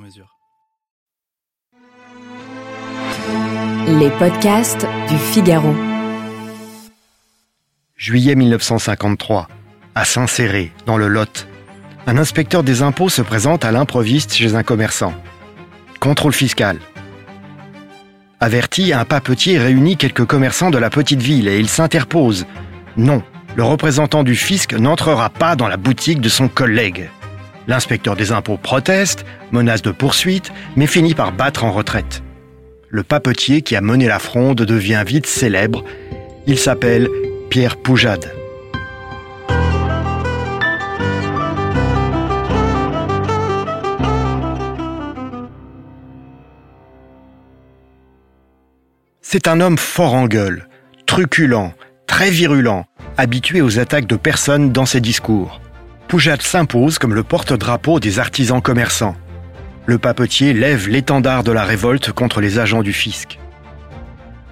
mesure. Les podcasts du Figaro. Juillet 1953, à Saint-Céré, dans le Lot. Un inspecteur des impôts se présente à l'improviste chez un commerçant. Contrôle fiscal. Averti, un papetier réunit quelques commerçants de la petite ville et il s'interpose. Non, le représentant du fisc n'entrera pas dans la boutique de son collègue. L'inspecteur des impôts proteste, menace de poursuite, mais finit par battre en retraite. Le papetier qui a mené la fronde devient vite célèbre. Il s'appelle Pierre Poujade. C'est un homme fort en gueule, truculent, très virulent, habitué aux attaques de personnes dans ses discours. Poujade s'impose comme le porte-drapeau des artisans commerçants. Le papetier lève l'étendard de la révolte contre les agents du fisc.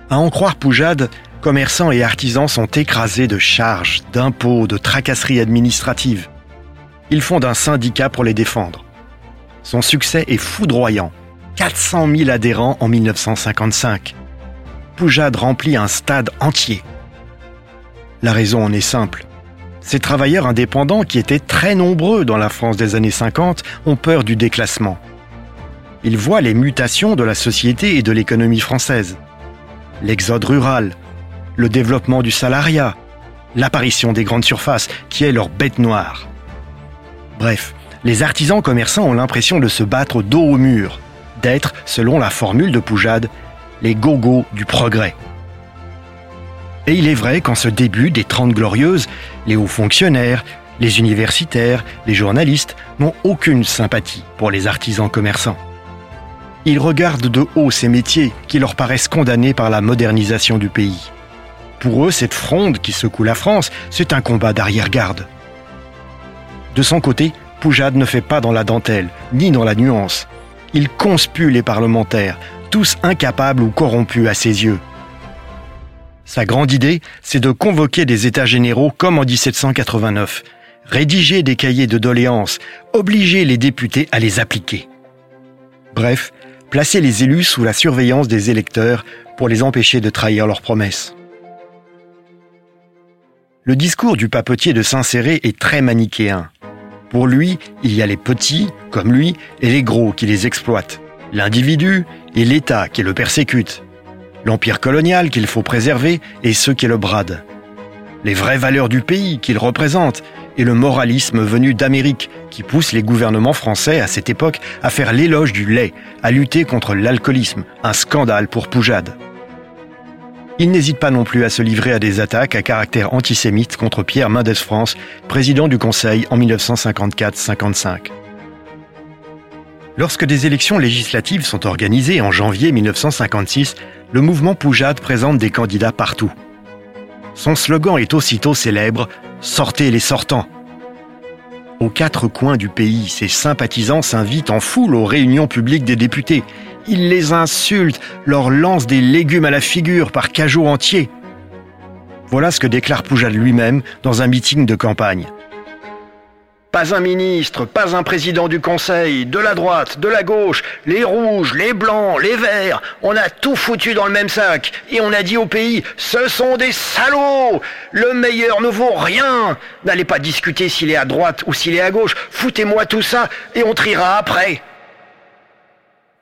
À en croire Poujade, commerçants et artisans sont écrasés de charges, d'impôts, de tracasseries administratives. Ils fondent un syndicat pour les défendre. Son succès est foudroyant. 400 000 adhérents en 1955. Poujade remplit un stade entier. La raison en est simple. Ces travailleurs indépendants, qui étaient très nombreux dans la France des années 50, ont peur du déclassement. Ils voient les mutations de la société et de l'économie française. L'exode rural, le développement du salariat, l'apparition des grandes surfaces, qui est leur bête noire. Bref, les artisans commerçants ont l'impression de se battre dos au mur, d'être, selon la formule de Poujade, les gogos du progrès. Et il est vrai qu'en ce début des Trente Glorieuses, les hauts fonctionnaires, les universitaires, les journalistes n'ont aucune sympathie pour les artisans commerçants. Ils regardent de haut ces métiers qui leur paraissent condamnés par la modernisation du pays. Pour eux, cette fronde qui secoue la France, c'est un combat d'arrière-garde. De son côté, Poujade ne fait pas dans la dentelle, ni dans la nuance. Il conspue les parlementaires, tous incapables ou corrompus à ses yeux. Sa grande idée, c'est de convoquer des États généraux comme en 1789, rédiger des cahiers de doléances, obliger les députés à les appliquer. Bref, placer les élus sous la surveillance des électeurs pour les empêcher de trahir leurs promesses. Le discours du papetier de Saint-Céré est très manichéen. Pour lui, il y a les petits, comme lui, et les gros qui les exploitent. L'individu et l'État qui le persécute. L'empire colonial qu'il faut préserver et ceux qui le bradent. Les vraies valeurs du pays qu'il représente et le moralisme venu d'Amérique qui pousse les gouvernements français à cette époque à faire l'éloge du lait, à lutter contre l'alcoolisme, un scandale pour Poujade. Il n'hésite pas non plus à se livrer à des attaques à caractère antisémite contre Pierre Mendès France, président du Conseil en 1954-55. Lorsque des élections législatives sont organisées en janvier 1956, le mouvement Poujade présente des candidats partout. Son slogan est aussitôt célèbre Sortez les sortants. Aux quatre coins du pays, ses sympathisants s'invitent en foule aux réunions publiques des députés. Ils les insultent, leur lancent des légumes à la figure par cajots entiers. Voilà ce que déclare Poujade lui-même dans un meeting de campagne. Pas un ministre, pas un président du Conseil, de la droite, de la gauche, les rouges, les blancs, les verts, on a tout foutu dans le même sac. Et on a dit au pays, ce sont des salauds Le meilleur ne vaut rien N'allez pas discuter s'il est à droite ou s'il est à gauche, foutez-moi tout ça et on triera après.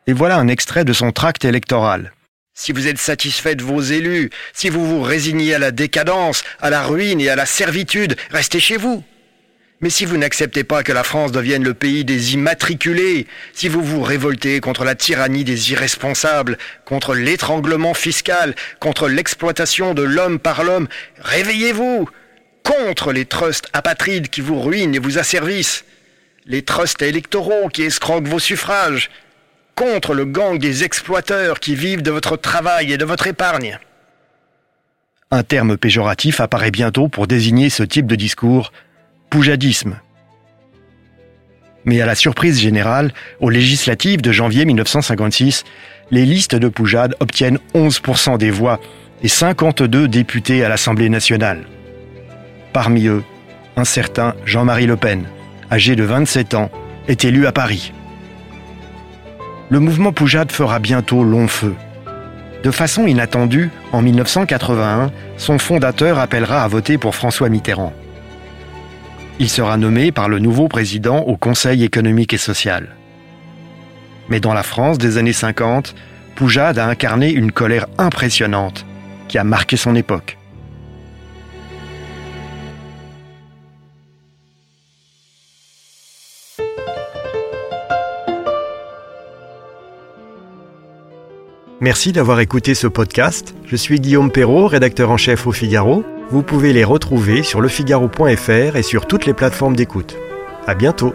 Et voilà un extrait de son tract électoral. Si vous êtes satisfait de vos élus, si vous vous résignez à la décadence, à la ruine et à la servitude, restez chez vous. Mais si vous n'acceptez pas que la France devienne le pays des immatriculés, si vous vous révoltez contre la tyrannie des irresponsables, contre l'étranglement fiscal, contre l'exploitation de l'homme par l'homme, réveillez-vous contre les trusts apatrides qui vous ruinent et vous asservissent, les trusts électoraux qui escroquent vos suffrages, contre le gang des exploiteurs qui vivent de votre travail et de votre épargne. Un terme péjoratif apparaît bientôt pour désigner ce type de discours, poujadisme. Mais à la surprise générale, aux législatives de janvier 1956, les listes de Poujade obtiennent 11% des voix et 52 députés à l'Assemblée nationale. Parmi eux, un certain Jean-Marie Le Pen, âgé de 27 ans, est élu à Paris. Le mouvement Poujade fera bientôt long feu. De façon inattendue, en 1981, son fondateur appellera à voter pour François Mitterrand. Il sera nommé par le nouveau président au Conseil économique et social. Mais dans la France des années 50, Poujade a incarné une colère impressionnante qui a marqué son époque. Merci d'avoir écouté ce podcast. Je suis Guillaume Perrault, rédacteur en chef au Figaro. Vous pouvez les retrouver sur lefigaro.fr et sur toutes les plateformes d'écoute. À bientôt!